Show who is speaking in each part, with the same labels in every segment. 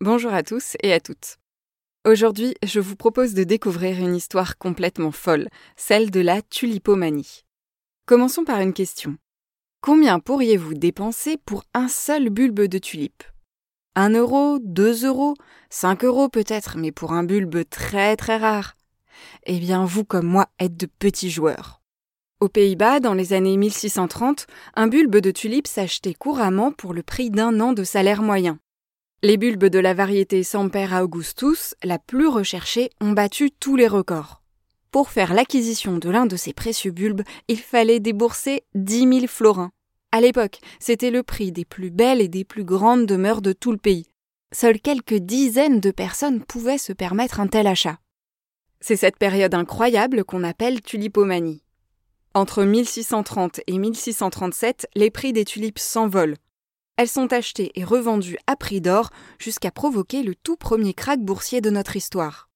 Speaker 1: Bonjour à tous et à toutes. Aujourd'hui, je vous propose de découvrir une histoire complètement folle, celle de la tulipomanie. Commençons par une question. Combien pourriez-vous dépenser pour un seul bulbe de tulipe? Un euro, deux euros, cinq euros peut-être, mais pour un bulbe très très rare. Eh bien, vous comme moi êtes de petits joueurs. Aux Pays-Bas, dans les années 1630, un bulbe de tulipe s'achetait couramment pour le prix d'un an de salaire moyen. Les bulbes de la variété Semper Augustus, la plus recherchée, ont battu tous les records. Pour faire l'acquisition de l'un de ces précieux bulbes, il fallait débourser 10 000 florins. À l'époque, c'était le prix des plus belles et des plus grandes demeures de tout le pays. Seules quelques dizaines de personnes pouvaient se permettre un tel achat. C'est cette période incroyable qu'on appelle tulipomanie. Entre 1630 et 1637, les prix des tulipes s'envolent. Elles sont achetées et revendues à prix d'or jusqu'à provoquer le tout premier krach boursier de notre histoire.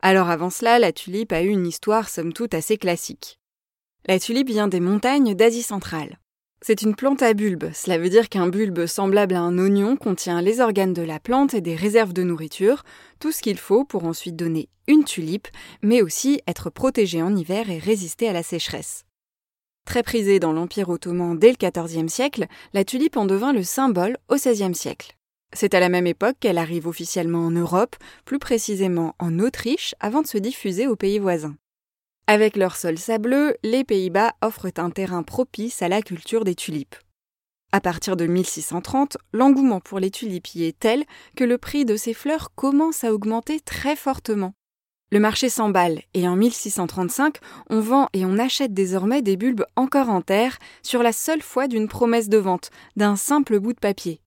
Speaker 1: Alors avant cela, la tulipe a eu une histoire somme toute assez classique. La tulipe vient des montagnes d'Asie centrale. C'est une plante à bulbe, cela veut dire qu'un bulbe semblable à un oignon contient les organes de la plante et des réserves de nourriture, tout ce qu'il faut pour ensuite donner une tulipe, mais aussi être protégé en hiver et résister à la sécheresse. Très prisée dans l'Empire ottoman dès le XIVe siècle, la tulipe en devint le symbole au XVIe siècle. C'est à la même époque qu'elle arrive officiellement en Europe, plus précisément en Autriche, avant de se diffuser aux pays voisins. Avec leur sol sableux, les Pays-Bas offrent un terrain propice à la culture des tulipes. À partir de 1630, l'engouement pour les tulipes y est tel que le prix de ces fleurs commence à augmenter très fortement. Le marché s'emballe et en 1635, on vend et on achète désormais des bulbes encore en terre sur la seule foi d'une promesse de vente, d'un simple bout de papier.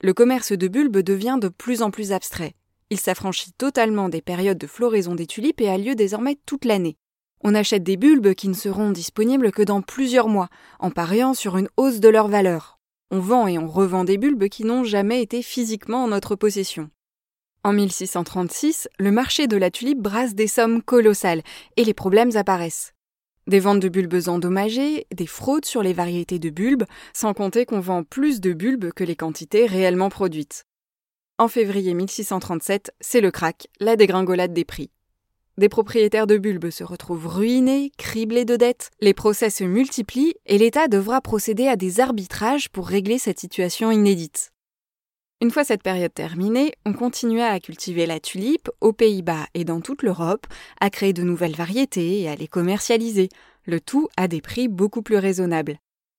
Speaker 1: Le commerce de bulbes devient de plus en plus abstrait. Il s'affranchit totalement des périodes de floraison des tulipes et a lieu désormais toute l'année. On achète des bulbes qui ne seront disponibles que dans plusieurs mois, en pariant sur une hausse de leur valeur. On vend et on revend des bulbes qui n'ont jamais été physiquement en notre possession. En 1636, le marché de la tulipe brasse des sommes colossales et les problèmes apparaissent. Des ventes de bulbes endommagées, des fraudes sur les variétés de bulbes, sans compter qu'on vend plus de bulbes que les quantités réellement produites. En février 1637, c'est le crack, la dégringolade des prix. Des propriétaires de bulbes se retrouvent ruinés, criblés de dettes, les procès se multiplient et l'État devra procéder à des arbitrages pour régler cette situation inédite. Une fois cette période terminée, on continua à cultiver la tulipe aux Pays-Bas et dans toute l'Europe, à créer de nouvelles variétés et à les commercialiser, le tout à des prix beaucoup plus raisonnables.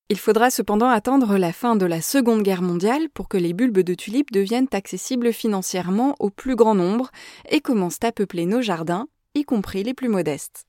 Speaker 1: Il faudra cependant attendre la fin de la Seconde Guerre mondiale pour que les bulbes de tulipes deviennent accessibles financièrement au plus grand nombre et commencent à peupler nos jardins, y compris les plus modestes.